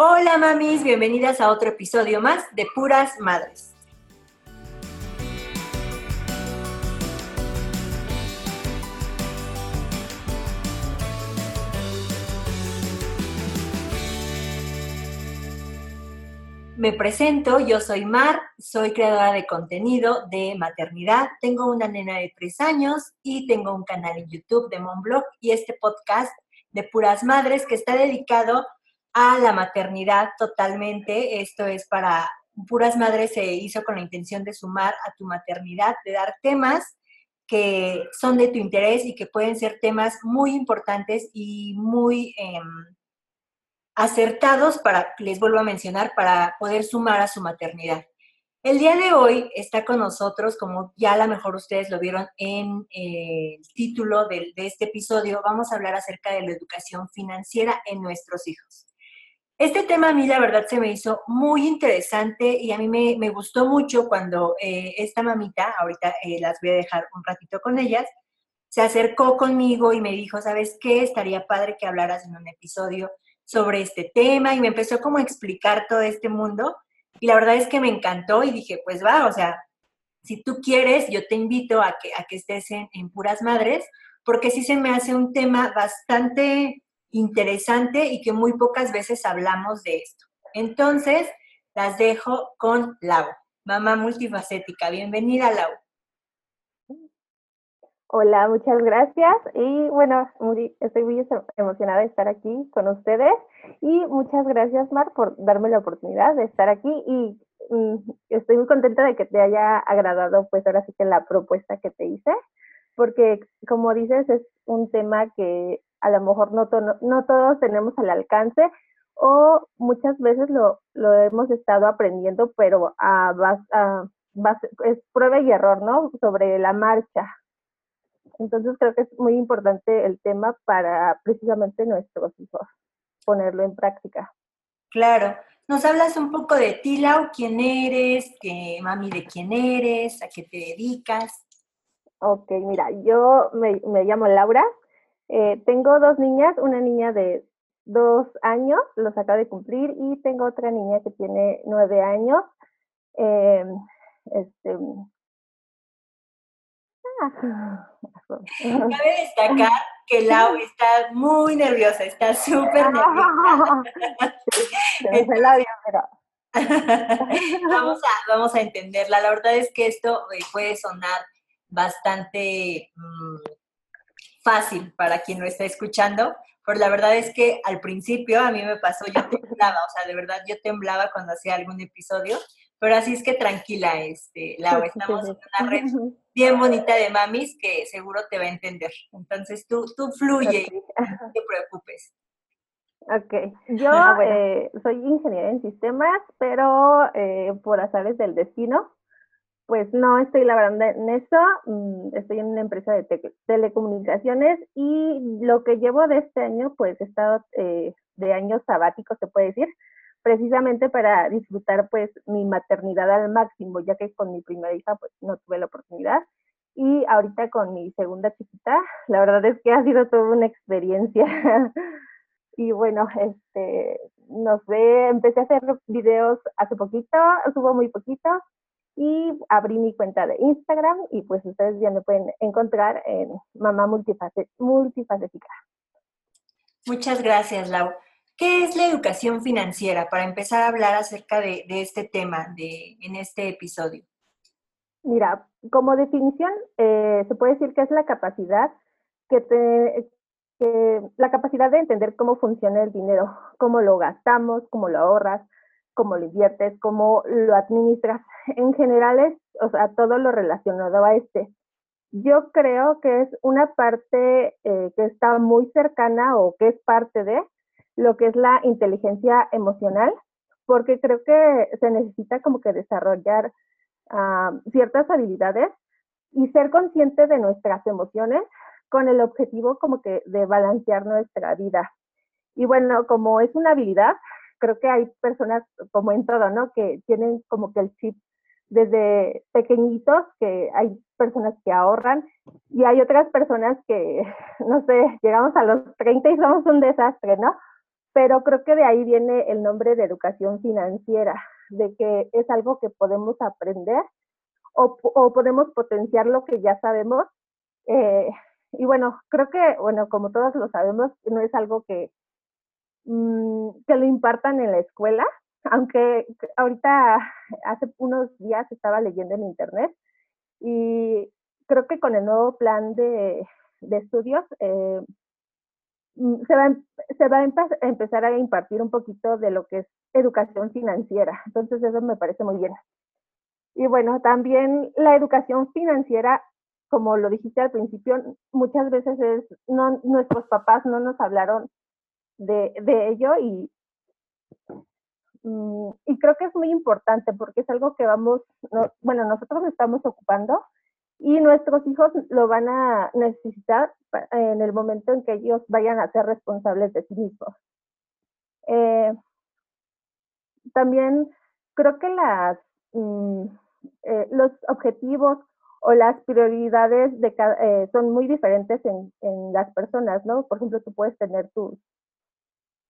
Hola mamis, bienvenidas a otro episodio más de Puras Madres. Me presento, yo soy Mar, soy creadora de contenido de maternidad, tengo una nena de tres años y tengo un canal en YouTube de Monblog y este podcast de Puras Madres que está dedicado a la maternidad totalmente. Esto es para Puras Madres se hizo con la intención de sumar a tu maternidad, de dar temas que son de tu interés y que pueden ser temas muy importantes y muy em, acertados para, les vuelvo a mencionar, para poder sumar a su maternidad. El día de hoy está con nosotros, como ya a lo mejor ustedes lo vieron en eh, el título de, este episodio, vamos a hablar acerca de la educación financiera en nuestros hijos. Este tema a mí la verdad se me hizo muy interesante y a mí me, gustó mucho cuando eh, esta mamita, ahorita eh, las voy a dejar un ratito con ellas, se acercó conmigo y me dijo, ¿sabes qué? Estaría padre que hablaras en un episodio sobre este tema y me empezó como a explicar todo este mundo y la verdad es que me encantó y dije, pues va, o sea, si tú quieres, yo te invito a que, a que estés en, en Puras Madres, porque sí se me hace un tema bastante interesante y que muy pocas veces hablamos de esto. Entonces, las dejo con Lau, mamá multifacética. Bienvenida, Lau. Hola, muchas gracias. Y bueno, estoy muy emocionada de estar aquí con ustedes. Y muchas gracias, Mar, por darme la oportunidad de estar aquí. Y mm, estoy muy contenta de que te haya agradado, pues ahora sí que la propuesta que te hice, porque como dices, es un tema que a lo mejor no, no todos tenemos al alcance o muchas veces lo, lo hemos estado aprendiendo, pero a, a, es prueba y error, ¿no? Sobre la marcha. Entonces creo que es muy importante el tema para precisamente nuestros hijos, ponerlo en práctica. Claro. ¿Nos hablas un poco de ti, Lau? ¿Quién eres? ¿Qué, mami, de quién eres? ¿A qué te dedicas? Ok, mira, yo me, me llamo Laura. Eh, tengo dos niñas, una niña de dos años, los acabo de cumplir, y tengo otra niña que tiene nueve años. Eh, este, Cabe destacar que Lau está muy nerviosa, está súper nerviosa. vamos, a, vamos a entenderla. La verdad es que esto eh, puede sonar bastante mm, fácil para quien lo está escuchando, pero la verdad es que al principio a mí me pasó, yo temblaba, o sea, de verdad yo temblaba cuando hacía algún episodio, pero así es que tranquila, este, Lau, estamos en una red bien bonita de mamis que seguro te va a entender. Entonces tú, tú fluye, no te preocupes. Ok, yo ah, eh, soy ingeniera en sistemas, pero eh, por azares del destino, pues no estoy laborando en eso, mm, estoy en una empresa de telecomunicaciones y lo que llevo de este año, pues he estado eh, de años sabáticos, se puede decir, precisamente para disfrutar pues mi maternidad al máximo, ya que con mi primera hija pues no tuve la oportunidad. Y ahorita con mi segunda chiquita, la verdad es que ha sido toda una experiencia. y bueno, este, no sé, empecé a hacer videos hace poquito, subo muy poquito y abrí mi cuenta de Instagram y pues ustedes ya me pueden encontrar en Mamá Multifacética. Muchas gracias, Lau. ¿Qué es la educación financiera? Para empezar a hablar acerca de, este tema de, en este episodio. Mira, como definición, eh, se puede decir que es la capacidad que te, la capacidad de entender cómo funciona el dinero, cómo lo gastamos, cómo lo ahorras, cómo lo inviertes, cómo lo administras. En general es, o sea, todo lo relacionado a este. Yo creo que es una parte eh, que está muy cercana o que es parte de lo que es la inteligencia emocional, porque creo que se necesita como que desarrollar ah, ciertas habilidades y ser consciente de nuestras emociones con el objetivo como que de balancear nuestra vida. Y bueno, como es una habilidad, creo que hay personas como en todo, ¿no? Que tienen como que el chip desde pequeñitos, que hay personas que ahorran y hay otras personas que, no sé, llegamos a los 30 y somos un desastre, ¿no? pero creo que de ahí viene el nombre de educación financiera, de que es algo que podemos aprender o, podemos potenciar lo que ya sabemos. Eh, y bueno, creo que, bueno, como todos lo sabemos, no es algo que, mm, que lo impartan en la escuela, aunque ahorita hace unos días estaba leyendo en internet y creo que con el nuevo plan de, estudios eh, mm, se va, a empezar a impartir un poquito de lo que es educación financiera. Entonces eso me parece muy bien. Y bueno, también la educación financiera, como lo dijiste al principio, muchas veces es, no, nuestros papás no nos hablaron de, ello y, mm, y creo que es muy importante porque es algo que vamos, bueno, nosotros estamos ocupando y nuestros hijos lo van a necesitar en el momento en que ellos vayan a ser responsables de sí mismos. Eh, también creo que las, mm, eh, los objetivos o las prioridades de eh, son muy diferentes en, en, las personas, ¿no? Por ejemplo, tú puedes tener tus,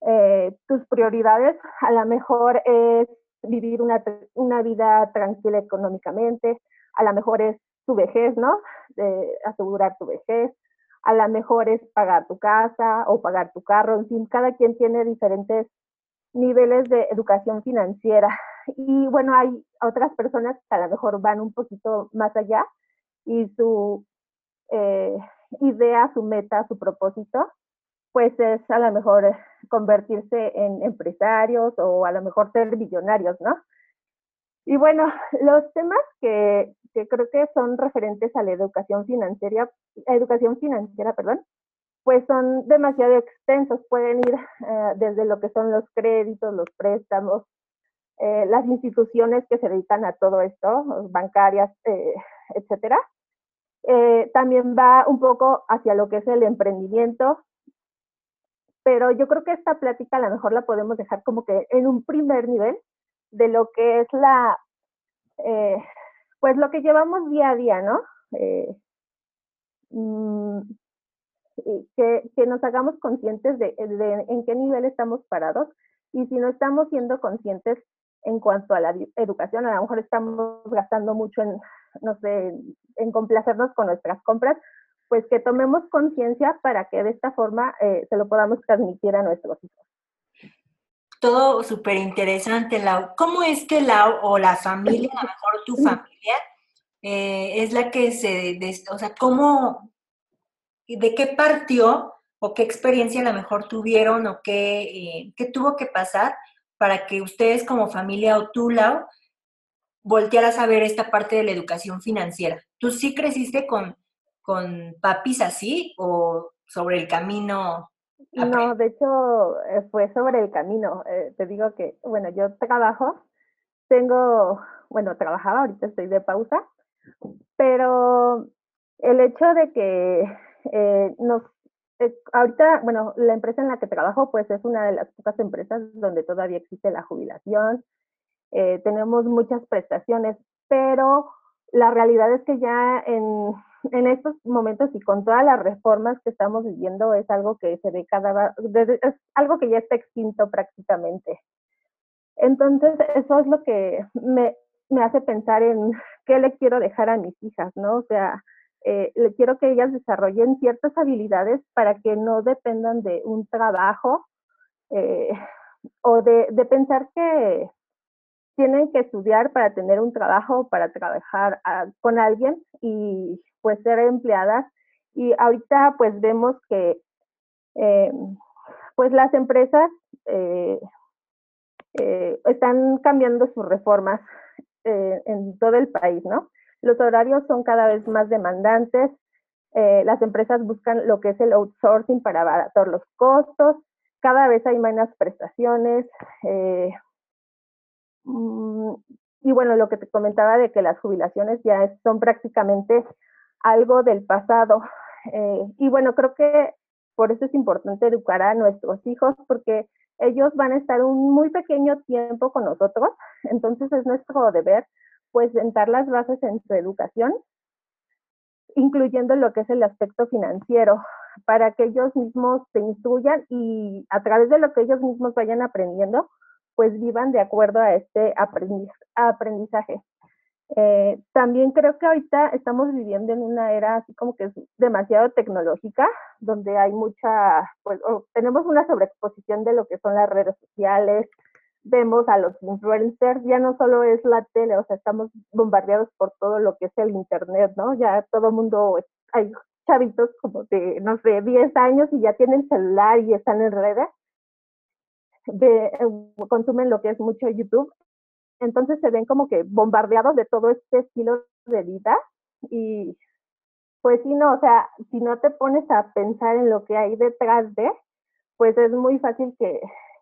tus prioridades, a lo mejor es vivir una, una vida tranquila económicamente, a lo mejor es tu vejez, ¿no? De asegurar tu vejez. A lo mejor es pagar tu casa o pagar tu carro. En fin, cada quien tiene diferentes niveles de educación financiera. Y bueno, hay otras personas que a lo mejor van un poquito más allá y su eh, idea, su meta, su propósito, pues es a lo mejor convertirse en empresarios o a lo mejor ser millonarios, ¿no? Y bueno, los temas que, creo que son referentes a la educación financiera, educación financiera, perdón, pues son demasiado extensos, pueden ir eh, desde lo que son los créditos, los préstamos, eh, las instituciones que se dedican a todo esto, bancarias, eh, etcétera. también va un poco hacia lo que es el emprendimiento, pero yo creo que esta plática a lo mejor la podemos dejar como que en un primer nivel, de lo que es la, eh, pues lo que llevamos día a día, ¿no? Eh, mm, que, nos hagamos conscientes de, de, en qué nivel estamos parados y si no estamos siendo conscientes en cuanto a la educación, a lo mejor estamos gastando mucho en, no sé, en complacernos con nuestras compras, pues que tomemos conciencia para que de esta forma eh, se lo podamos transmitir a nuestros hijos todo súper interesante, Lau. ¿Cómo es que Lau o la familia, a lo mejor tu familia, eh, es la que se, o sea, cómo, de qué partió o qué experiencia a lo mejor tuvieron o qué, eh, qué tuvo que pasar para que ustedes como familia o tú, Lau, voltearas a ver esta parte de la educación financiera? ¿Tú sí creciste con, con papis así o sobre el camino no, de hecho eh, fue sobre el camino. Eh, te digo que, bueno, yo trabajo, tengo, bueno, trabajaba, ahorita estoy de pausa, pero el hecho de que eh, nos, ahorita, bueno, la empresa en la que trabajo, pues es una de las pocas empresas donde todavía existe la jubilación, tenemos muchas prestaciones, pero la realidad es que ya en en estos momentos y con todas las reformas que estamos viviendo es algo que se ve cada es algo que ya está extinto prácticamente. Entonces, eso es lo que me, me hace pensar en qué le quiero dejar a mis hijas, ¿no? O sea, eh, le quiero que ellas desarrollen ciertas habilidades para que no dependan de un trabajo eh, o de, de pensar que tienen que estudiar para tener un trabajo, para trabajar ah, con alguien y pues ser empleadas. Y ahorita pues vemos que eh, pues las empresas eh, eh, están cambiando sus reformas en todo el país, ¿no? Los horarios son cada vez más demandantes, las empresas buscan lo que es el outsourcing para abaratar los costos, cada vez hay menos prestaciones, mm, y bueno, lo que te comentaba de que las jubilaciones ya son prácticamente algo del pasado. Eh, y bueno, creo que por eso es importante educar a nuestros hijos porque ellos van a estar un muy pequeño tiempo con nosotros, entonces es nuestro deber pues sentar las bases en su educación incluyendo lo que es el aspecto financiero, para que ellos mismos se instruyan y a través de lo que ellos mismos vayan aprendiendo, pues vivan de acuerdo a este aprendizaje. Eh, también creo que ahorita estamos viviendo en una era así como que es demasiado tecnológica, donde hay mucha, pues tenemos una sobreexposición de lo que son las redes sociales, vemos a los influencers, ya no solo es la tele, o sea, estamos bombardeados por todo lo que es el internet, ¿no? Ya todo mundo, hay chavitos como de, no sé, 10 años y ya tienen celular y están en redes, de, consumen lo que es mucho YouTube entonces se ven como que bombardeados de todo este estilo de vida y pues sí, no, o sea, si no te pones a pensar en lo que hay detrás de, pues es muy fácil que,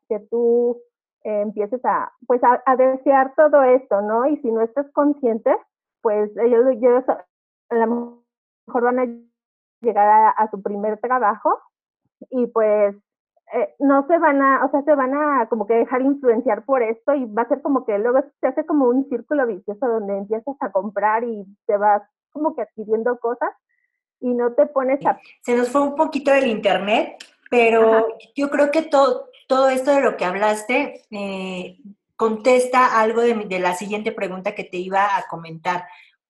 que tú eh, empieces a, pues a, desear todo esto, ¿no? Y si no estás consciente, pues ellos, ellos a lo mejor van a llegar a su primer trabajo y pues eh, no se van a, o sea, se van a como que dejar influenciar por esto y va a ser como que luego se hace como un círculo vicioso donde empiezas a comprar y te vas como que adquiriendo cosas y no te pones a... Se nos fue un poquito del internet, pero yo creo que todo, todo esto de lo que hablaste eh, contesta algo de, de la siguiente pregunta que te iba a comentar,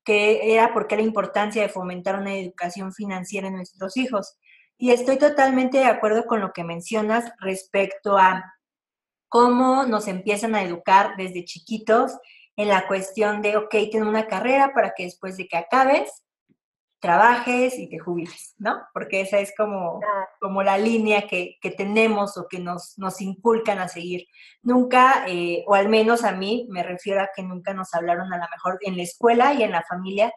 que era por qué la importancia de fomentar una educación financiera en nuestros hijos. Y estoy totalmente de acuerdo con lo que mencionas respecto a cómo nos empiezan a educar desde chiquitos en la cuestión de, ok, ten una carrera para que después de que acabes, trabajes y te jubiles, ¿no? Porque esa es como, como la línea que, tenemos o que nos, nos inculcan a seguir. Nunca, eh, o al menos a mí, me refiero a que nunca nos hablaron a lo mejor en la escuela y en la familia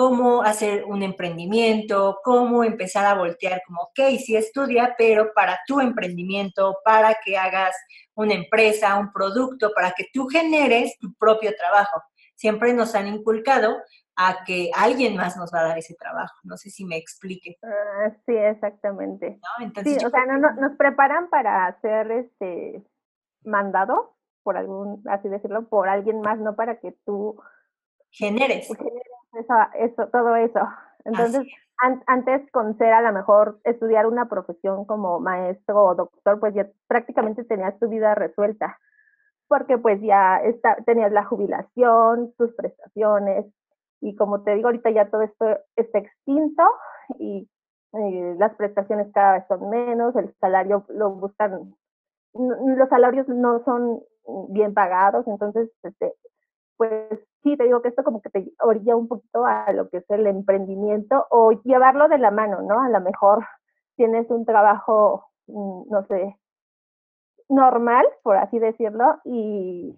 cómo hacer un emprendimiento, cómo empezar a voltear como, ok, sí estudia, pero para tu emprendimiento, para que hagas una empresa, un producto, para que tú generes tu propio trabajo. Siempre nos han inculcado a que alguien más nos va a dar ese trabajo. No sé si me explique. Ah, sí, exactamente. sí, o sea, no, nos preparan para hacer este mandado, por algún, así decirlo, por alguien más, no para que tú generes. generes eso, eso, todo eso. Entonces, antes con ser a lo mejor estudiar una profesión como maestro o doctor, pues ya prácticamente tenías tu vida resuelta, porque pues ya está, tenías la jubilación, tus prestaciones, y como te digo, ahorita ya todo esto está extinto y eh, las prestaciones cada vez son menos, el salario lo buscan, los salarios no son bien pagados, entonces este, pues sí, te digo que esto como que te orilla un poquito a lo que es el emprendimiento o llevarlo de la mano, ¿no? A lo mejor tienes un trabajo, mm, no sé, normal, por así decirlo, y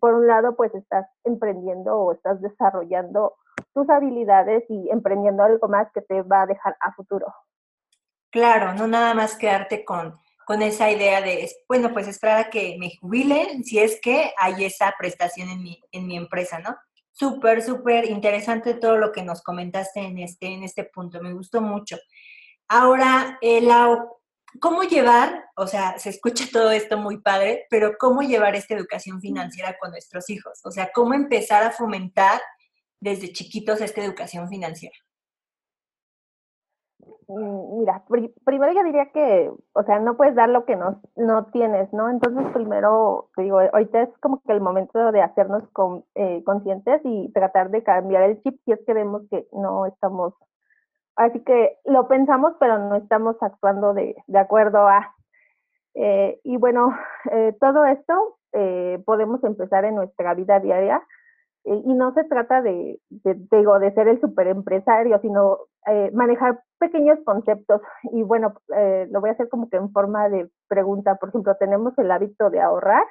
por un lado pues estás emprendiendo o estás desarrollando tus habilidades y emprendiendo algo más que te va a dejar a futuro. Claro, no nada más quedarte con con esa idea de, bueno, pues esperar a que me jubilen si es que hay esa prestación en mi, en mi empresa, ¿no? Súper, súper interesante todo lo que nos comentaste en este, en este punto, me gustó mucho. Ahora, eh, ¿cómo llevar, o sea, se escucha todo esto muy padre, pero cómo llevar esta educación financiera con nuestros hijos? O sea, ¿cómo empezar a fomentar desde chiquitos esta educación financiera? Mm, mira, primero yo diría que, o sea, no puedes dar lo que no, no tienes, ¿no? Entonces, primero, te digo, ahorita es como que el momento de hacernos con, eh, conscientes y tratar de cambiar el chip si es que vemos que no estamos, así que lo pensamos, pero no estamos actuando de, de acuerdo a. Eh, y bueno, eh, todo esto podemos empezar en nuestra vida diaria y no se trata de, digo, de ser el superempresario, sino eh, manejar pequeños conceptos y bueno, eh, lo voy a hacer como que en forma de pregunta. Por ejemplo, tenemos el hábito de ahorrar.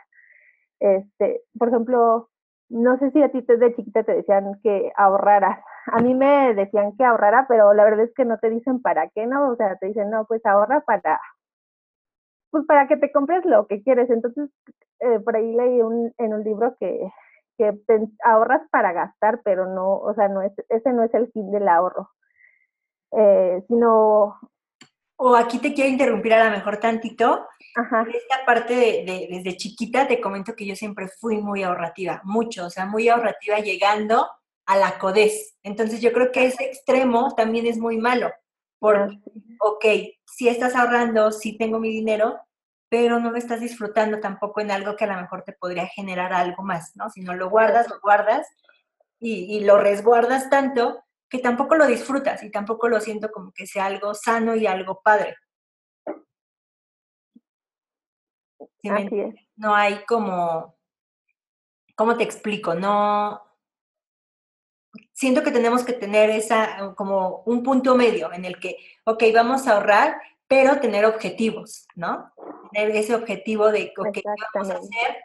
Este, por ejemplo, no sé si a ti desde chiquita te decían que ahorraras. A mí me decían que ahorrara, pero la verdad es que no te dicen para qué, ¿no? O sea, te dicen, no, pues ahorra para, pues para que te compres lo que quieres. Entonces, eh, por ahí leí un, en un libro que, que ahorras para gastar, pero no, o sea, no es, ese no es el fin del ahorro. Eh, sino... O aquí te quiero interrumpir a lo mejor tantito. Ajá. Esta parte de, desde chiquita te comento que yo siempre fui muy ahorrativa, mucho, o sea, muy ahorrativa llegando a la codez. Entonces yo creo que ese extremo también es muy malo, porque, ok, si estás ahorrando, si tengo mi dinero, pero no lo estás disfrutando tampoco en algo que a lo mejor te podría generar algo más, ¿no? Si no lo guardas, lo guardas y, y lo resguardas tanto que tampoco lo disfrutas y tampoco lo siento como que sea algo sano y algo padre. No hay como, ¿cómo te explico? No, siento que tenemos que tener esa, como un punto medio en el que, ok, vamos a ahorrar, pero tener objetivos, ¿no? Ese objetivo de, ¿qué vamos a hacer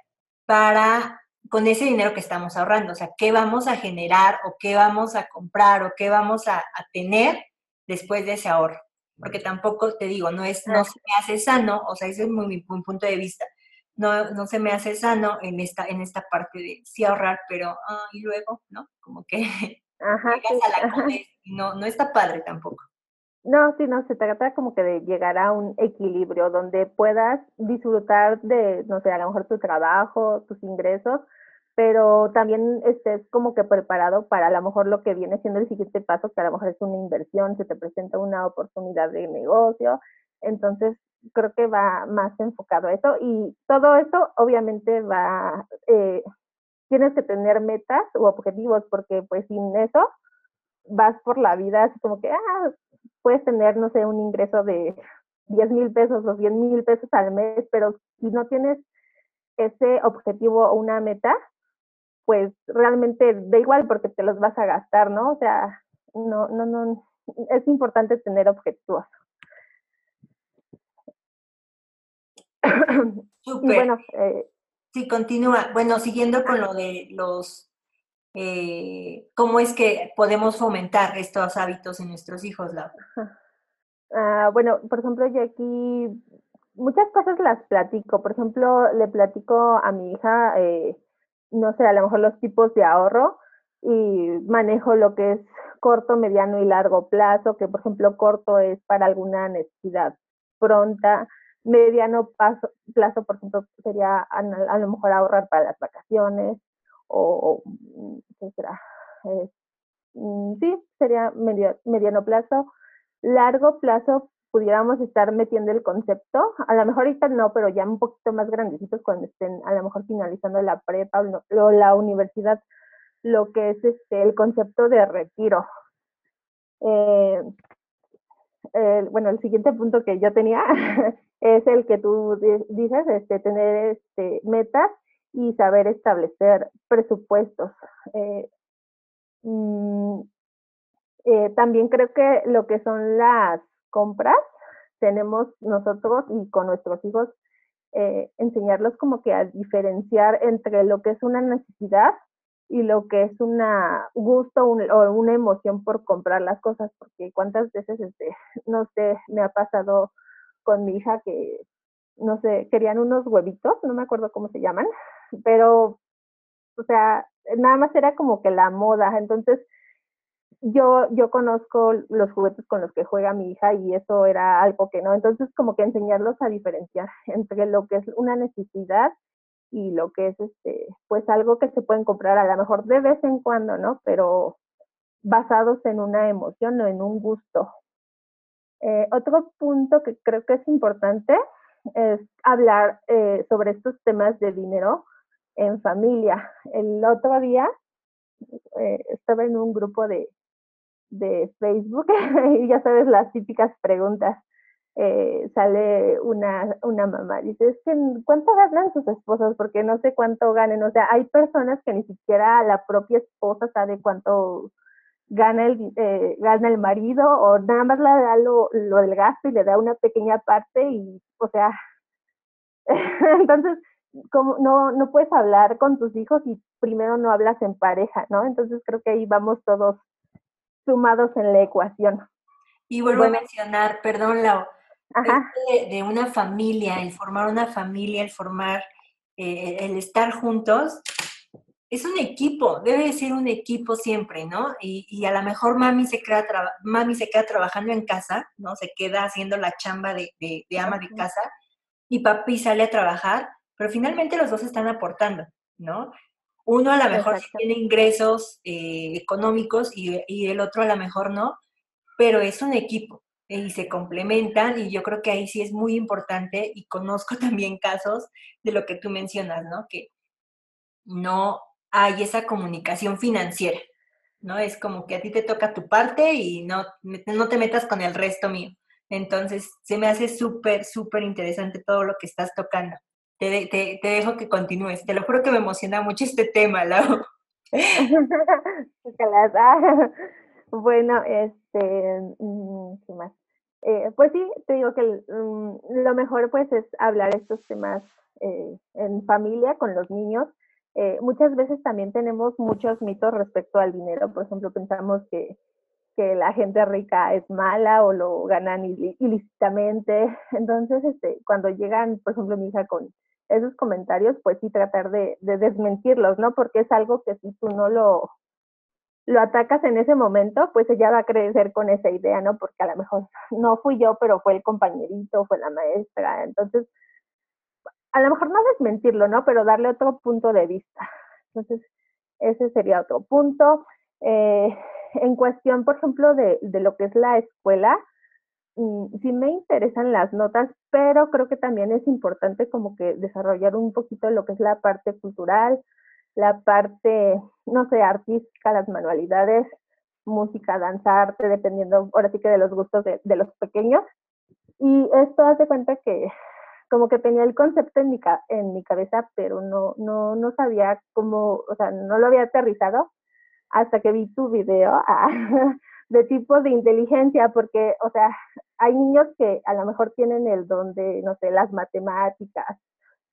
para con ese dinero que estamos ahorrando, o sea, qué vamos a generar o qué vamos a comprar o qué vamos a, tener después de ese ahorro. Porque tampoco, te digo, no, es, no se me hace sano, o sea, ese es mi, punto de vista, no, no se me hace sano en esta, en esta parte de sí ahorrar, pero ah, y luego, ¿no? Como que Ajá, a la no, no está padre tampoco. No, sí, no, se trata como que de llegar a un equilibrio donde puedas disfrutar de, no sé, a lo mejor tu trabajo, tus ingresos, pero también estés como que preparado para a lo mejor lo que viene siendo el siguiente paso, que a lo mejor es una inversión, se te presenta una oportunidad de negocio. Entonces, creo que va más enfocado a eso y todo eso obviamente va, eh, tienes que tener metas u objetivos porque pues sin eso vas por la vida así como que, ah, puedes tener, no sé, un ingreso de 10 mil pesos o 100 mil pesos al mes, pero si no tienes ese objetivo o una meta, pues realmente da igual porque te los vas a gastar, ¿no? O sea, no, no, no, es importante tener objetivos. Súper. bueno, eh, sí, continúa. Bueno, siguiendo con lo de los, eh, ¿cómo es que podemos fomentar estos hábitos en nuestros hijos, Laura? Ah, bueno, por ejemplo, yo aquí muchas cosas las platico. Por ejemplo, le platico a mi hija eh, no sé, a lo mejor los tipos de ahorro y manejo lo que es corto, mediano y largo plazo, que por ejemplo corto es para alguna necesidad pronta, mediano plazo, plazo por ejemplo, sería a, lo mejor ahorrar para las vacaciones o, ¿qué será? Mm, sí, sería medio, mediano plazo. Largo plazo pudiéramos estar metiendo el concepto, a lo mejor ahorita no, pero ya un poquito más grandecitos cuando estén a lo mejor finalizando la prepa o, la universidad, lo que es este el concepto de retiro. Eh, bueno, el siguiente punto que yo tenía es el que tú dices, este, tener este, metas y saber establecer presupuestos. Eh, mm, eh, también creo que lo que son las compras, tenemos nosotros y con nuestros hijos eh, enseñarlos como que a diferenciar entre lo que es una necesidad y lo que es un gusto o una emoción por comprar las cosas, porque cuántas veces, este, no sé, me ha pasado con mi hija que, no sé, querían unos huevitos, no me acuerdo cómo se llaman, pero, o sea, nada más era como que la moda, entonces yo, yo conozco los juguetes con los que juega mi hija y eso era algo que no. Entonces, como que enseñarlos a diferenciar entre lo que es una necesidad y lo que es, este, pues algo que se pueden comprar a lo mejor de vez en cuando, ¿no? Pero basados en una emoción o en un gusto. Eh, otro punto que creo que es importante es hablar eh, sobre estos temas de dinero en familia. El otro día eh, estaba en un grupo de, de Facebook y ya sabes las típicas preguntas. Eh, sale una, una mamá, dice, es que ¿cuánto ganan sus esposas? Porque no sé cuánto ganen. O sea, hay personas que ni siquiera la propia esposa sabe cuánto gana el, eh, gana el marido o nada más le da lo, lo del gasto y le da una pequeña parte y, o sea, entonces, como no, no puedes hablar con tus hijos y primero no hablas en pareja, ¿no? Entonces creo que ahí vamos todos sumados en la ecuación. Y vuelvo a mencionar, perdón, Lau, de, una familia, el formar una familia, el formar, eh, el estar juntos, es un equipo, debe ser un equipo siempre, ¿no? Y, a lo mejor mami se, queda mami se queda trabajando en casa, ¿no? Se queda haciendo la chamba de, de ama de casa y papi sale a trabajar, pero finalmente los dos están aportando, ¿no? Uno a lo mejor tiene ingresos eh, económicos y, y el otro a lo mejor no, pero es un equipo y se complementan y yo creo que ahí sí es muy importante y conozco también casos de lo que tú mencionas, ¿no? Que no hay esa comunicación financiera, ¿no? Es como que a ti te toca tu parte y no, no te metas con el resto mío. Entonces, se me hace súper, súper interesante todo lo que estás tocando. Te, te, te, dejo que continúes. Te lo juro que me emociona mucho este tema, Lau. bueno, este, mm, ¿qué más? Eh, pues sí, te digo que mm, lo mejor pues es hablar estos temas eh, en familia con los niños. Eh, muchas veces también tenemos muchos mitos respecto al dinero. Por ejemplo, pensamos que, que la gente rica es mala o lo ganan ilícitamente. Entonces, este, cuando llegan, por ejemplo, mi hija con esos comentarios, pues sí tratar de, de desmentirlos, ¿no? Porque es algo que si tú no lo, lo atacas en ese momento, pues ella va a crecer con esa idea, ¿no? Porque a lo mejor no fui yo, pero fue el compañerito, fue la maestra. Entonces, a lo mejor no desmentirlo, ¿no? Pero darle otro punto de vista. Entonces, ese sería otro punto. Eh, en cuestión, por ejemplo, de, de, lo que es la escuela, mm, sí me interesan las notas, pero creo que también es importante como que desarrollar un poquito lo que es la parte cultural, la parte, no sé, artística, las manualidades, música, danza, arte, dependiendo ahora sí que de los gustos de, los pequeños. Y esto hace cuenta que como que tenía el concepto en mi, en mi cabeza, pero no, no, no sabía cómo, o sea, no lo había aterrizado hasta que vi tu video ah, de tipo de inteligencia, porque, o sea, hay niños que a lo mejor tienen el don de, no sé, las matemáticas,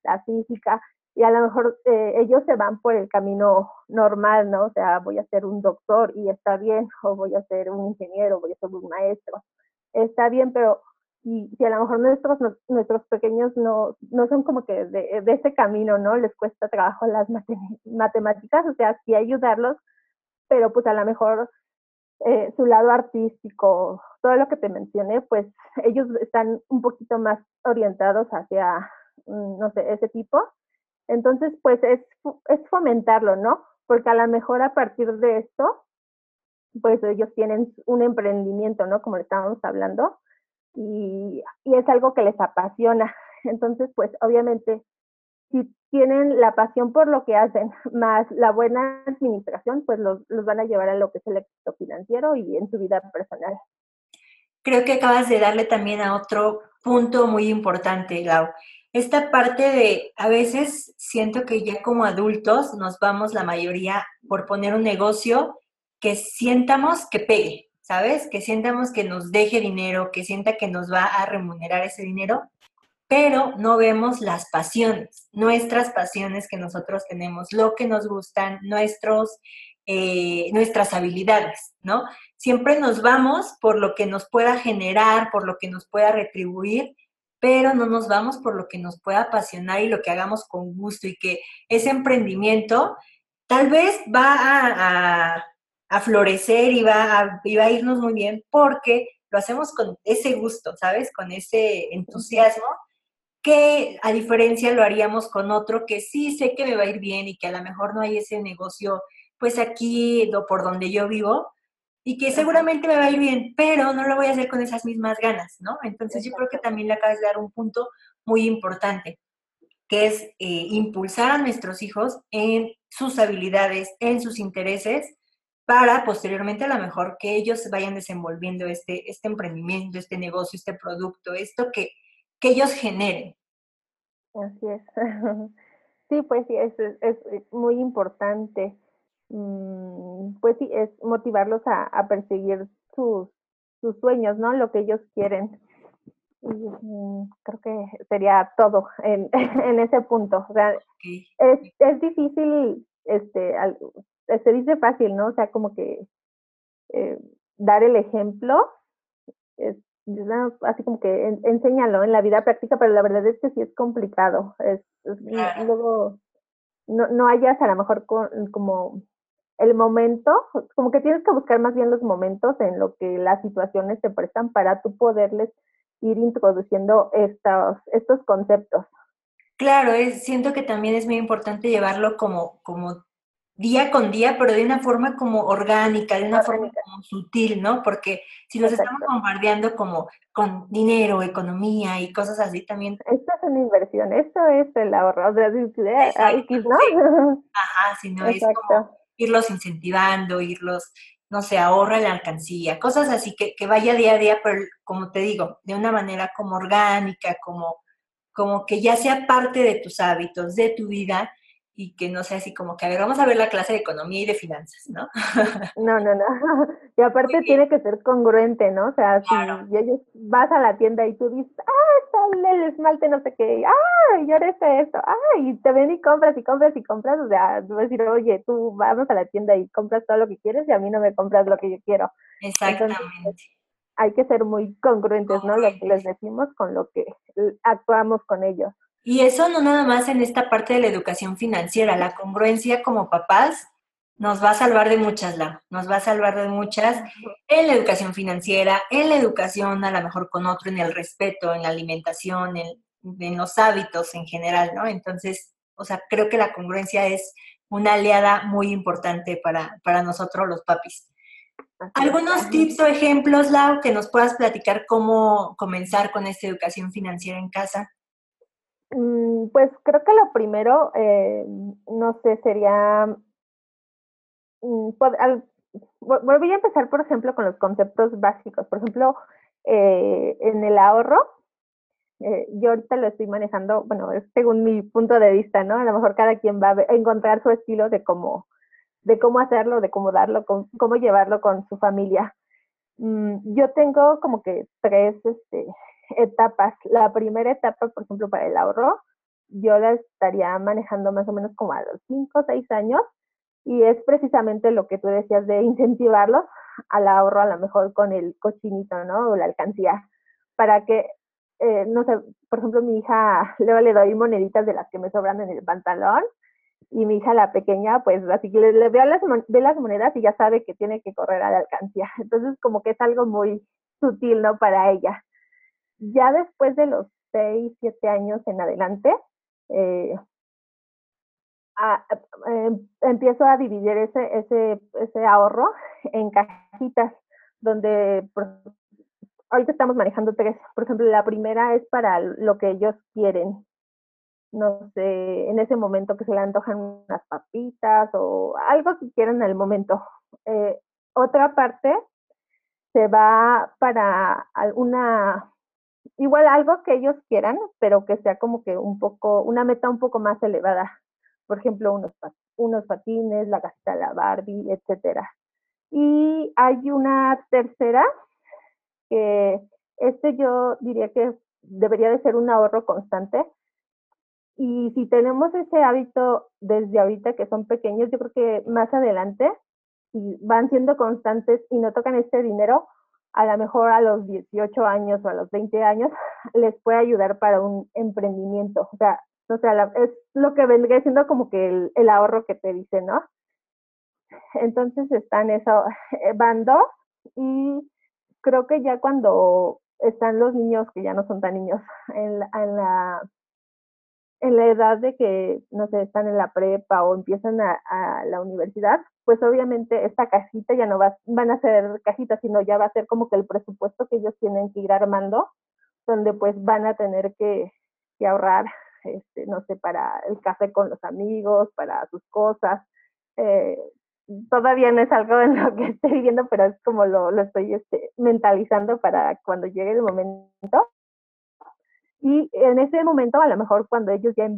la física, y a lo mejor eh, ellos se van por el camino normal, ¿no? O sea, voy a ser un doctor y está bien, o voy a ser un ingeniero, voy a ser un maestro, está bien, pero si, a lo mejor nuestros, nuestros pequeños no, no son como que de ese camino, ¿no? Les cuesta trabajo las matemáticas, o sea, sí ayudarlos, pero pues a lo mejor eh, su lado artístico, todo lo que te mencioné, pues ellos están un poquito más orientados hacia, mm, no sé, ese tipo entonces, pues es, es fomentarlo, ¿no? Porque a lo mejor a partir de esto, pues ellos tienen un emprendimiento, ¿no? Como le estábamos hablando, y, y es algo que les apasiona. Entonces, pues obviamente, si tienen la pasión por lo que hacen, más la buena administración, pues los, los van a llevar a lo que es el éxito financiero y en su vida personal. Creo que acabas de darle también a otro punto muy importante, Lau esta parte de, a veces siento que ya como adultos nos vamos la mayoría por poner un negocio que sientamos que pegue, ¿sabes? Que sientamos que nos deje dinero, que sienta que nos va a remunerar ese dinero, pero no vemos las pasiones, nuestras pasiones que nosotros tenemos, lo que nos gustan, nuestros, eh, nuestras habilidades, ¿no? Siempre nos vamos por lo que nos pueda generar, por lo que nos pueda retribuir, pero no nos vamos por lo que nos pueda apasionar y lo que hagamos con gusto y que ese emprendimiento tal vez va a, florecer y va a, y va a irnos muy bien porque lo hacemos con ese gusto, ¿sabes? Con ese entusiasmo que a diferencia lo haríamos con otro que sí sé que me va a ir bien y que a lo mejor no hay ese negocio pues aquí por donde yo vivo, y que seguramente me va a ir bien, pero no lo voy a hacer con esas mismas ganas, ¿no? Entonces yo creo que también le acabas de dar un punto muy importante, que es eh, impulsar a nuestros hijos en sus habilidades, en sus intereses, para posteriormente a lo mejor que ellos vayan desenvolviendo este, este emprendimiento, este negocio, este producto, esto que, que ellos generen. Así es. Sí, pues sí, es, es muy importante. Mm, pues sí, es motivarlos a, perseguir sus, sus, sueños, ¿no? Lo que ellos quieren. Mm, creo que sería todo en, en ese punto. O sea, es, es difícil, este, se dice fácil, ¿no? O sea, como que eh, dar el ejemplo, es, así como que enséñalo en la vida práctica, pero la verdad es que sí es complicado. Es, luego no, no hayas a lo mejor con, como el momento, como que tienes que buscar más bien los momentos en lo que las situaciones te prestan para tú poderles ir introduciendo estos, estos conceptos. Claro, es, siento que también es muy importante llevarlo como, como día con día, pero de una forma como orgánica, de una forma como sutil, ¿no? Porque si los estamos bombardeando como con dinero, economía y cosas así también. Esto es una inversión, esto es el ahorro, de X, ¿no? Ajá, sino es como irlos incentivando, irlos, no sé, ahorra la alcancía, cosas así que, que vaya día a día, pero como te digo, de una manera como orgánica, como, como que ya sea parte de tus hábitos, de tu vida, y que no sea así como que, a ver, vamos a ver la clase de economía y de finanzas, ¿no? No, no, no. Y aparte tiene que ser congruente, ¿no? O sea, si ellos vas a la tienda y tú dices, ah, está el esmalte, no sé qué, ah, y ahora está esto, ah, y te ven y compras y compras y compras, o sea, tú vas a decir, oye, tú vamos a la tienda y compras todo lo que quieres y a mí no me compras lo que yo quiero. Exactamente. hay que ser muy congruentes, ¿no? Lo que les decimos con lo que actuamos con ellos. Y eso no nada más en esta parte de la educación financiera, la congruencia como papás nos va a salvar de muchas, la, nos va a salvar de muchas en la educación financiera, en la educación a lo mejor con otro, en el respeto, en la alimentación, en, los hábitos en general, ¿no? Entonces, o sea, creo que la congruencia es una aliada muy importante para, para nosotros los papis. ¿Algunos tips o ejemplos, Lau, que nos puedas platicar cómo comenzar con esta educación financiera en casa? Mm, pues creo que lo primero, eh, no sé, sería... Mm, voy a empezar, por ejemplo, con los conceptos básicos. Por ejemplo, eh, en el ahorro, eh, yo ahorita lo estoy manejando, bueno, según mi punto de vista, ¿no? A lo mejor cada quien va a encontrar su estilo de cómo, de cómo hacerlo, de cómo darlo, cómo llevarlo con su familia. Mm, yo tengo como que tres, este, etapas. La primera etapa, por ejemplo, para el ahorro, yo la estaría manejando más o menos como a los 5 o 6 años y es precisamente lo que tú decías de incentivarlos al ahorro a lo mejor con el cochinito, ¿no? O la alcancía, para que, eh, no sé, por ejemplo, mi hija, luego le doy moneditas de las que me sobran en el pantalón y mi hija la pequeña, pues así que le, veo las, ve las monedas y ya sabe que tiene que correr a la alcancía. Entonces, como que es algo muy sutil, ¿no? Para ella. Ya después de los 6, 7 años en adelante, eh, em, empiezo a dividir ese, ese, ahorro en cajitas, donde ahorita estamos manejando tres. Por ejemplo, la primera es para lo que ellos quieren. No sé, en ese momento que se le antojan unas papitas o algo que quieran en el momento. Eh, otra parte se va para alguna igual algo que ellos quieran, pero que sea como que un poco, una meta un poco más elevada. Por ejemplo, unos, unos patines, la casita la Barbie, etcétera. Y hay una tercera, que este yo diría que debería de ser un ahorro constante. Y si tenemos ese hábito desde ahorita que son pequeños, yo creo que más adelante, si van siendo constantes y no tocan este dinero, a lo mejor a los 18 años o a los 20 años, les puede ayudar para un emprendimiento. O sea, o sea es lo que vendría siendo como que el, ahorro que te dice, ¿no? Entonces están eso, eh, van dos y creo que ya cuando están los niños, que ya no son tan niños, en en la en la edad de que, no sé, están en la prepa o empiezan a, la universidad, pues obviamente esta cajita ya no va, van a ser cajitas, sino ya va a ser como que el presupuesto que ellos tienen que ir armando, donde pues van a tener que, ahorrar, este, no sé, para el café con los amigos, para sus cosas. Eh, todavía no es algo en lo que estoy viviendo, pero es como lo, lo estoy este, mentalizando para cuando llegue el momento y en ese momento, a lo mejor cuando ellos ya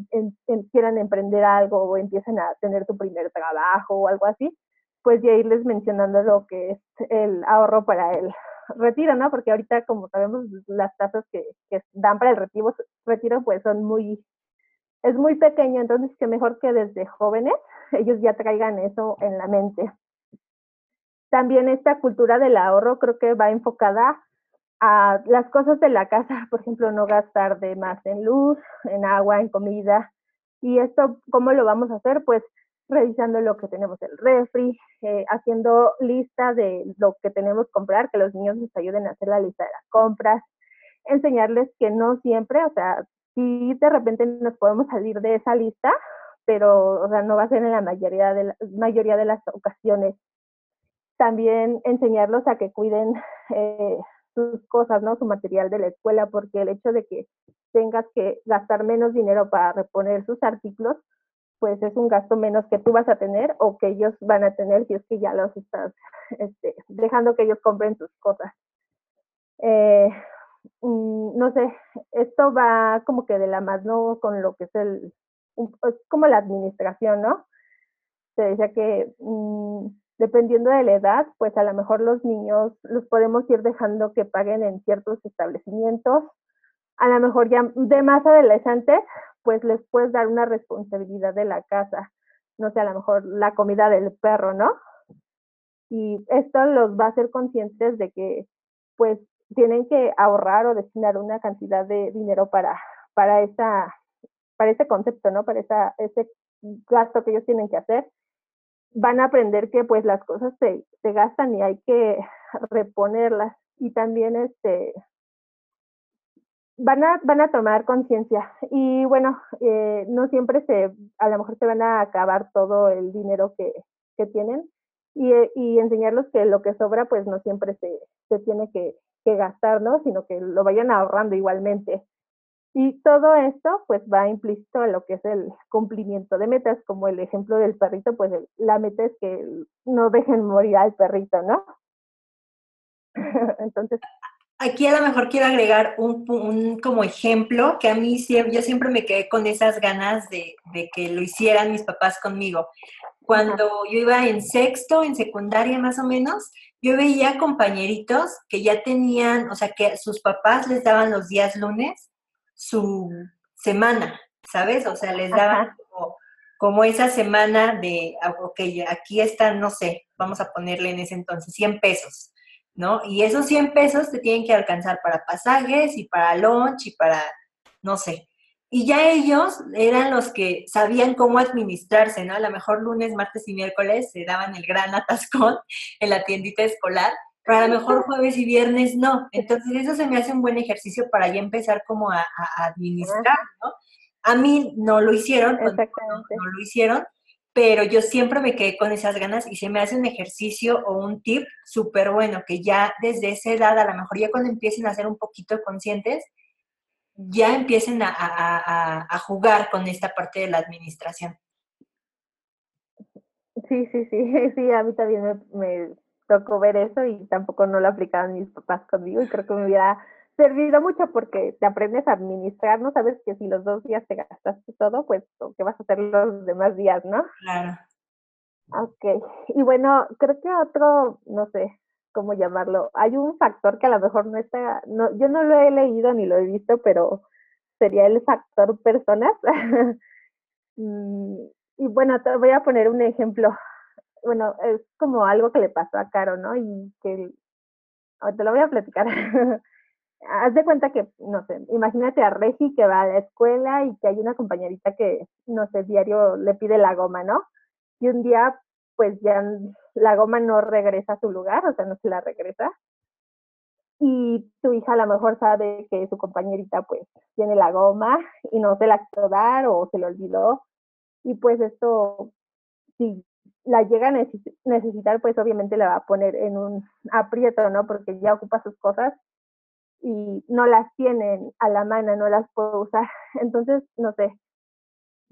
quieran emprender algo o empiecen a tener su primer trabajo o algo así, pues ya irles mencionando lo que es el ahorro para el retiro, ¿no? Porque ahorita, como sabemos, las tasas que, que dan para el retiro, retiro, pues son muy, es muy pequeño, entonces que mejor que desde jóvenes ellos ya traigan eso en la mente. También esta cultura del ahorro creo que va enfocada a las cosas de la casa, por ejemplo, no gastar de más en luz, en agua, en comida. Y esto, ¿cómo lo vamos a hacer? Pues revisando lo que tenemos el refri, eh, haciendo lista de lo que tenemos que comprar, que los niños nos ayuden a hacer la lista de las compras, enseñarles que no siempre, o sea, si de repente nos podemos salir de esa lista, pero o sea, no va a ser en la mayoría de, la, mayoría de las ocasiones. También enseñarlos a que cuiden eh, sus cosas, ¿no? Su material de la escuela, porque el hecho de que tengas que gastar menos dinero para reponer sus artículos, pues es un gasto menos que tú vas a tener o que ellos van a tener si es que ya los estás este, dejando que ellos compren sus cosas. Eh, mm, no sé, esto va como que de la mano con lo que es el, es como la administración, ¿no? Se decía que mm, dependiendo de la edad, pues a lo mejor los niños los podemos ir dejando que paguen en ciertos establecimientos. A lo mejor ya de más adolescentes, pues les puedes dar una responsabilidad de la casa. No sé, a lo mejor la comida del perro, ¿no? Y esto los va a hacer conscientes de que, pues, tienen que ahorrar o destinar una cantidad de dinero para, para, esa, para ese concepto, ¿no? Para esa, ese gasto que ellos tienen que hacer van a aprender que pues las cosas se, se gastan y hay que reponerlas. Y también este van a van a tomar conciencia. Y bueno eh, no siempre se a lo mejor se van a acabar todo el dinero que, que tienen. Y, y, enseñarlos que lo que sobra pues no siempre se, se tiene que, que gastar no sino que lo vayan ahorrando igualmente y todo esto pues va implícito a lo que es el cumplimiento de metas, como el ejemplo del perrito, pues la meta es que no dejen morir al perrito, ¿no? Entonces... Aquí a lo mejor quiero agregar un, un, como ejemplo que a mí yo siempre me quedé con esas ganas de, de que lo hicieran mis papás conmigo. Cuando yo iba en sexto, en secundaria más o menos, yo veía compañeritos que ya tenían, o sea, que sus papás les daban los días lunes su semana, ¿sabes? O sea, les daban como, esa semana de, ah, ok, aquí están, no sé, vamos a ponerle en ese entonces 100 pesos, ¿no? Y esos 100 pesos te tienen que alcanzar para pasajes y para lunch y para, no sé. Y ya ellos eran los que sabían cómo administrarse, ¿no? A lo mejor lunes, martes y miércoles se daban el gran atascón en la tiendita escolar pero a lo mejor jueves y viernes no. Entonces eso se me hace un buen ejercicio para ya empezar como a, administrar, ¿no? A mí no lo hicieron, no, lo hicieron, pero yo siempre me quedé con esas ganas y se me hace un ejercicio o un tip súper bueno, que ya desde esa edad, a lo mejor ya cuando empiecen a ser un poquito conscientes, ya empiecen a, jugar con esta parte de la administración. Sí, sí, sí, sí, a mí también me tocó ver eso y tampoco no lo aplicaban mis papás conmigo y creo que me hubiera servido mucho porque te aprendes a administrar, no sabes que si los dos días te gastaste todo, pues ¿qué vas a hacer los demás días, no? Claro. Ok, y bueno, creo que otro, no sé cómo llamarlo, hay un factor que a lo mejor no está, no, yo no lo he leído ni lo he visto, pero sería el factor personas. Mm, y bueno, te voy a poner un ejemplo bueno, es como algo que le pasó a Caro, ¿no? Y que te lo voy a platicar. Haz de cuenta que, no sé, imagínate a Regi que va a la escuela y que hay una compañerita que, no sé, diario le pide la goma, ¿no? Y un día, pues ya la goma no regresa a su lugar, o sea, no se la regresa. Y tu hija a lo mejor sabe que su compañerita, pues, tiene la goma y no se la quiso dar o se le olvidó. Y pues esto, si la llega a necesitar, pues obviamente la va a poner en un aprieto, ¿no? Porque ya ocupa sus cosas y no las tienen a la mano, no las puedo usar. Entonces, no sé,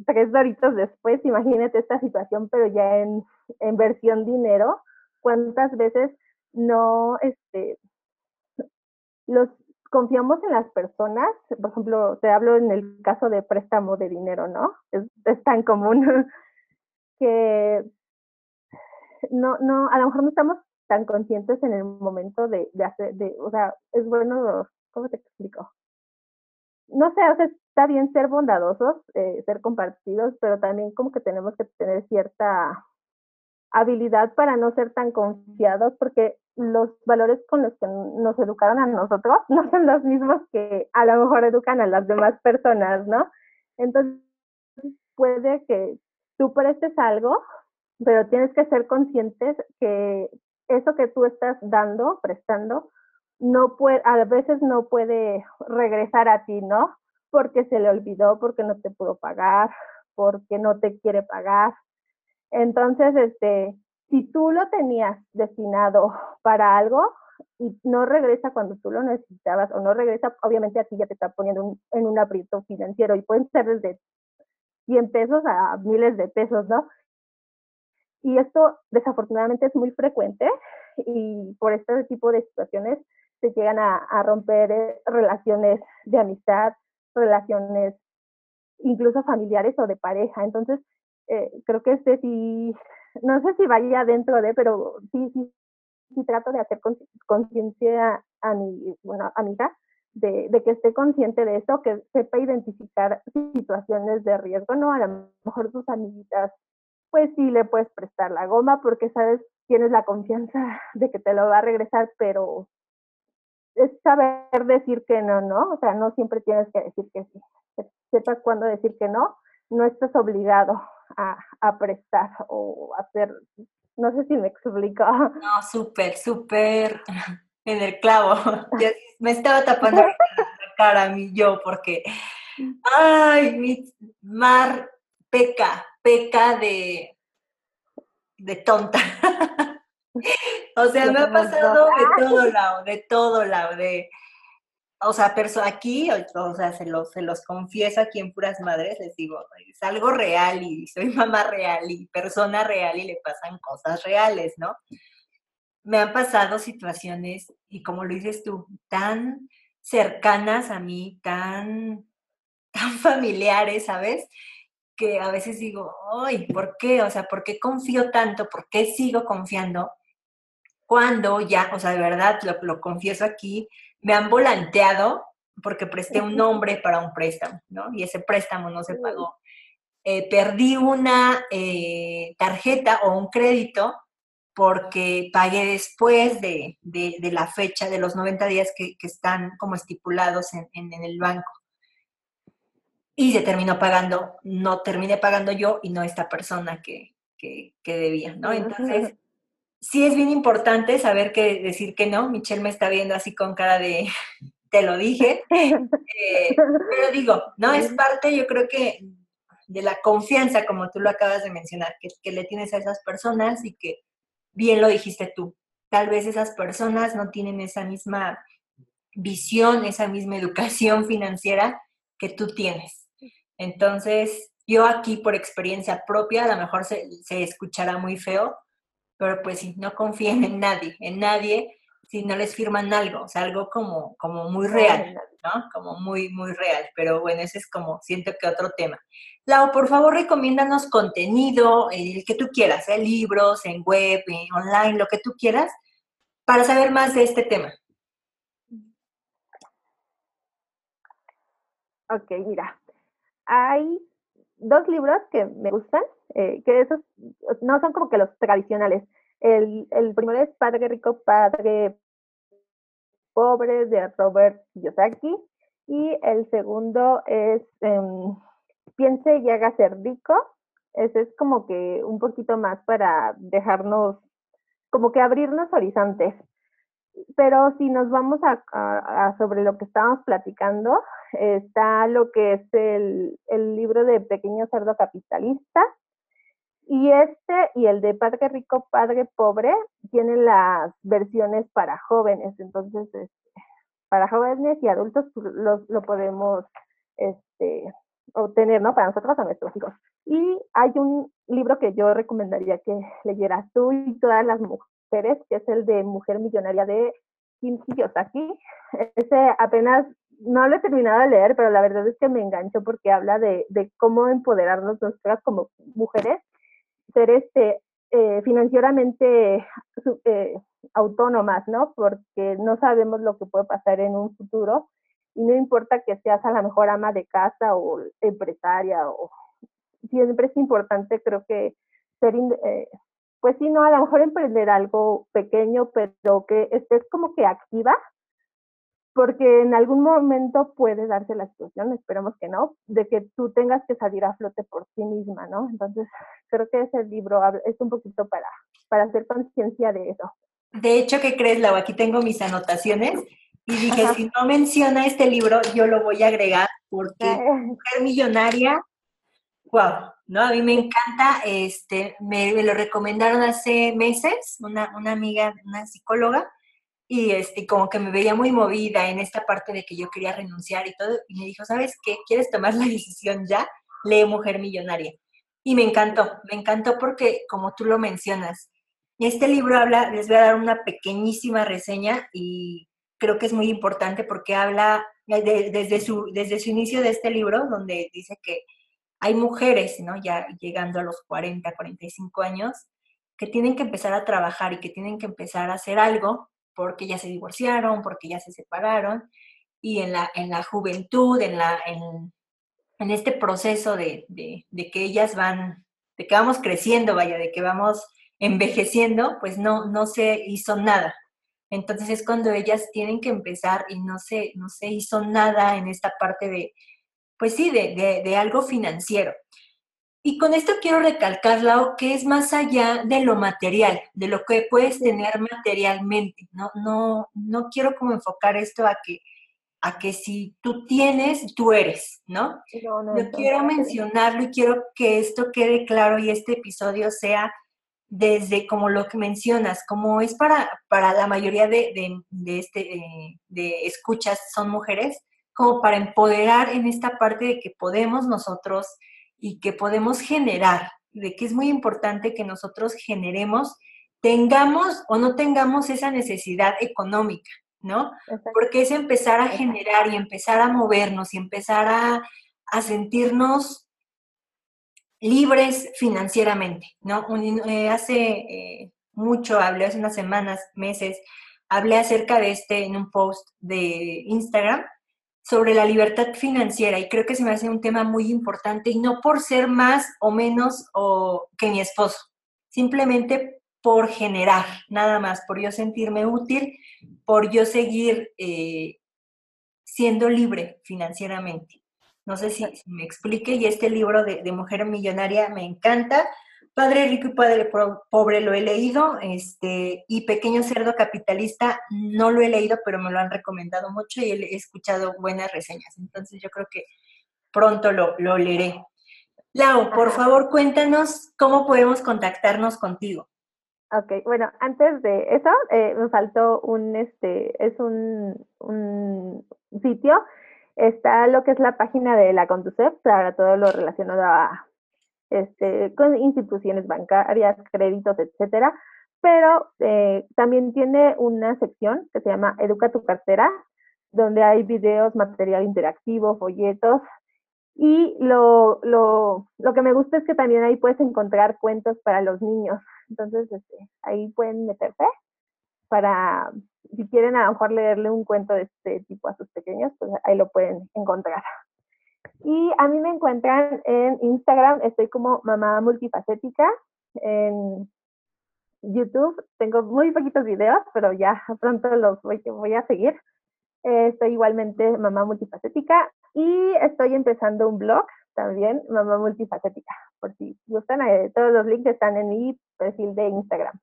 tres doritos después, imagínate esta situación, pero ya en, en versión dinero, ¿cuántas veces no, este, los confiamos en las personas? Por ejemplo, te hablo en el caso de préstamo de dinero, ¿no? Es, es tan común que no, no, a lo mejor no estamos tan conscientes en el momento de, de hacer, de, o sea, es bueno, ¿cómo te explico? No sé, o sea, está bien ser bondadosos, eh, ser compartidos, pero también como que tenemos que tener cierta habilidad para no ser tan confiados, porque los valores con los que nos educaron a nosotros no son los mismos que a lo mejor educan a las demás personas, ¿no? Entonces, puede que tú prestes algo pero tienes que ser conscientes que eso que tú estás dando, prestando, no puede, a veces no puede regresar a ti, ¿no? Porque se le olvidó, porque no te pudo pagar, porque no te quiere pagar. Entonces, este, si tú lo tenías destinado para algo y no regresa cuando tú lo necesitabas o no regresa, obviamente aquí ya te está poniendo en un aprieto financiero y pueden ser desde 100 pesos a miles de pesos, ¿no? Y esto desafortunadamente es muy frecuente y por este tipo de situaciones se llegan a, romper eh, relaciones de amistad, relaciones incluso familiares o de pareja. Entonces, eh, creo que este sí, no sé si vaya dentro de, pero sí, sí, sí trato de hacer conciencia a mi, bueno, a mi hija de, de, que esté consciente de eso, que sepa identificar situaciones de riesgo, ¿no? A lo mejor sus amiguitas, pues sí le puedes prestar la goma porque sabes, tienes la confianza de que te lo va a regresar, pero es saber decir que no, ¿no? O sea, no siempre tienes que decir que sí. Sepas cuándo decir que no, no estás obligado a, a prestar o hacer, no sé si me explico. No, súper, súper en el clavo. me estaba tapando la cara a mí yo porque, ay, mi mar peca, peca de, de tonta. o sea, me ha pasado de todo lado, de todo lado, de, o sea, aquí, o, sea, se los, se los confieso aquí en Puras Madres, les digo, es algo real y soy mamá real y persona real y le pasan cosas reales, ¿no? Me han pasado situaciones, y como lo dices tú, tan cercanas a mí, tan, tan familiares, ¿sabes? Que a veces digo, ay, ¿por qué? O sea, ¿por qué confío tanto? ¿Por qué sigo confiando? Cuando ya, o sea, de verdad, lo, lo confieso aquí, me han volanteado porque presté un nombre para un préstamo, ¿no? Y ese préstamo no se pagó. Eh, perdí una eh, tarjeta o un crédito porque pagué después de, la fecha de los 90 días que, están como estipulados en, el banco. Y se terminó pagando, no terminé pagando yo y no esta persona que, que debía, ¿no? Entonces, sí es bien importante saber que decir que no. Michelle me está viendo así con cara de, te lo dije. Eh, pero digo, no, es parte, yo creo que de la confianza, como tú lo acabas de mencionar, que, que le tienes a esas personas y que bien lo dijiste tú. Tal vez esas personas no tienen esa misma visión, esa misma educación financiera que tú tienes. Entonces, yo aquí por experiencia propia, a lo mejor se, se escuchará muy feo, pero pues si no confíen en nadie, en nadie, si no les firman algo, o sea, algo como, como muy real, ¿no? Como muy, muy real. Pero bueno, ese es como, siento que otro tema. Lau, por favor, recomiéndanos contenido, el que tú quieras, ¿eh? libros, en web, online, lo que tú quieras, para saber más de este tema. Ok, mira, hay dos libros que me gustan, eh, que esos no son como que los tradicionales. El, primero es Padre Rico, Padre Pobre de Robert Kiyosaki y el segundo es em, Piense y haga ser rico. Ese es como que un poquito más para dejarnos, como que abrirnos horizontes. Pero si nos vamos a sobre lo que estábamos platicando, está lo que es el, el libro de Pequeño Cerdo Capitalista. Y este y el de Padre Rico, Padre Pobre tienen las versiones para jóvenes. Entonces, este, para jóvenes y adultos pues, lo, lo podemos este, obtener, ¿no? Para nosotros, a nuestros hijos. Y hay un libro que yo recomendaría que leyeras tú y todas las mujeres, que es el de Mujer Millonaria de Kim Kiyosaki. Ese apenas no lo he terminado de leer, pero la verdad es que me enganchó porque habla de, de cómo empoderarnos nosotras como mujeres, ser este, eh, financieramente eh, autónomas, ¿no? Porque no sabemos lo que puede pasar en un futuro y no importa que seas a la mejor ama de casa o empresaria o siempre es importante creo que ser eh, pues sí no a lo mejor emprender algo pequeño pero que estés como que activa porque en algún momento puede darse la situación, esperemos que no, de que tú tengas que salir a flote por sí misma, ¿no? Entonces, creo que ese libro es un poquito para, para hacer conciencia de eso. De hecho, ¿qué crees, Lau? Aquí tengo mis anotaciones y dije, si no menciona este libro, yo lo voy a agregar porque Mujer Millonaria Wow, no, a mí me encanta, este, me, lo recomendaron hace meses, una, una amiga, una psicóloga, y este, como que me veía muy movida en esta parte de que yo quería renunciar y todo, y me dijo, ¿sabes qué? ¿Quieres tomar la decisión ya? Lee Mujer Millonaria. Y me encantó, me encantó porque, como tú lo mencionas, este libro habla, les voy a dar una pequeñísima reseña y creo que es muy importante porque habla desde, su, desde su inicio de este libro, donde dice que hay mujeres, ¿no? Ya llegando a los 40, 45 años, que tienen que empezar a trabajar y que tienen que empezar a hacer algo porque ya se divorciaron, porque ya se separaron, y en la, en la juventud, en, la, en, en este proceso de, de, de, que ellas van, de que vamos creciendo, vaya, de que vamos envejeciendo, pues no, no se hizo nada. Entonces es cuando ellas tienen que empezar y no se, no se hizo nada en esta parte de, pues sí, de, de, algo financiero. Y con esto quiero recalcar, que es más allá de lo material, de lo que puedes tener materialmente. No, no, no quiero como enfocar esto a que, a que si tú tienes, tú eres, ¿no? No, no, Yo quiero mencionarlo y quiero que esto quede claro y este episodio sea desde como lo que mencionas, como es para, para la mayoría de, de, este, de escuchas son mujeres, como para empoderar en esta parte de que podemos nosotros y que podemos generar, de que es muy importante que nosotros generemos, tengamos o no tengamos esa necesidad económica, ¿no? Porque es empezar a generar y empezar a movernos y empezar a, a sentirnos libres financieramente, ¿no? Eh, hace eh, mucho, hablé hace unas semanas, meses, hablé acerca de este en un post de Instagram sobre la libertad financiera y creo que se me hace un tema muy importante y no por ser más o menos o, que mi esposo, simplemente por generar, nada más, por yo sentirme útil, por yo seguir eh, siendo libre financieramente. No sé si, me explique y este libro de, de Mujer Millonaria me encanta Padre Rico y Padre Pobre lo he leído, este, y Pequeño Cerdo Capitalista no lo he leído, pero me lo han recomendado mucho y he escuchado buenas reseñas. Entonces yo creo que pronto lo, lo leeré. Lau, por favor, cuéntanos cómo podemos contactarnos contigo. Ok, bueno, antes de eso, eh, me faltó un, este, es un, un sitio, está lo que es la página de la Conducef para todo lo relacionado a este, con instituciones bancarias, créditos, etcétera, pero eh, también tiene una sección que se llama Educa tu cartera, donde hay videos, material interactivo, folletos, y lo, lo, lo que me gusta es que también ahí puedes encontrar cuentos para los niños, entonces este, ahí pueden meterse para, si quieren a lo mejor leerle un cuento de este tipo a sus pequeños, pues ahí lo pueden encontrar. Y a mí me encuentran en Instagram, estoy como mamá multifacética. En YouTube tengo muy poquitos videos, pero ya pronto los voy, a seguir. estoy igualmente mamá multifacética y estoy empezando un blog también, mamá multifacética. Por si gustan, eh, todos los links están en mi perfil de Instagram.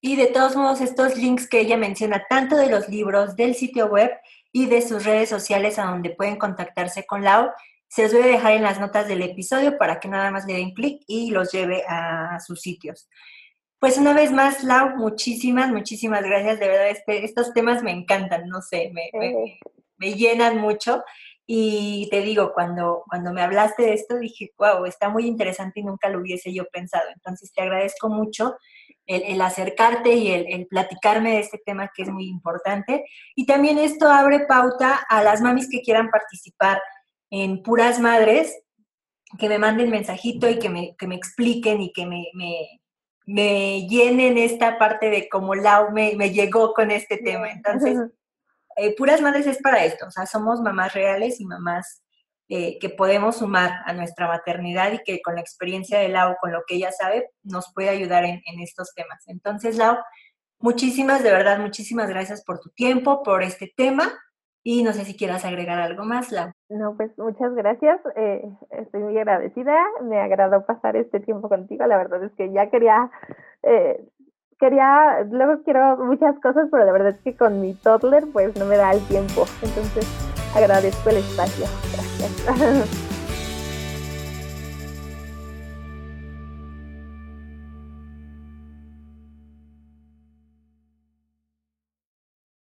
Y de todos modos, estos links que ella menciona, tanto de los libros, del sitio web y de sus redes sociales a donde pueden contactarse con Lau, se los voy a dejar en las notas del episodio para que nada más le den clic y los lleve a sus sitios. Pues una vez más, Lau, muchísimas, muchísimas gracias. De verdad, este, estos temas me encantan, no sé, me, me, llenan mucho. Y te digo, cuando, cuando me hablaste de esto, dije, wow, está muy interesante y nunca lo hubiese yo pensado. Entonces, te agradezco mucho el, acercarte y el, el, platicarme de este tema que es muy importante. Y también esto abre pauta a las mamis que quieran participar en puras madres, que me manden mensajito y que me, que me expliquen y que me, me, llenen esta parte de cómo Lau me, me llegó con este tema. Entonces, eh, puras madres es para esto, o sea, somos mamás reales y mamás eh, que podemos sumar a nuestra maternidad y que con la experiencia de Lau, con lo que ella sabe, nos puede ayudar en, en estos temas. Entonces, Lau, muchísimas, de verdad, muchísimas gracias por tu tiempo, por este tema y no sé si quieras agregar algo más, Lau. No, pues muchas gracias. Eh, estoy muy agradecida. Me agradó pasar este tiempo contigo. La verdad es que ya quería, eh, quería, luego quiero muchas cosas, pero la verdad es que con mi toddler pues no me da el tiempo. Entonces agradezco el espacio. Gracias.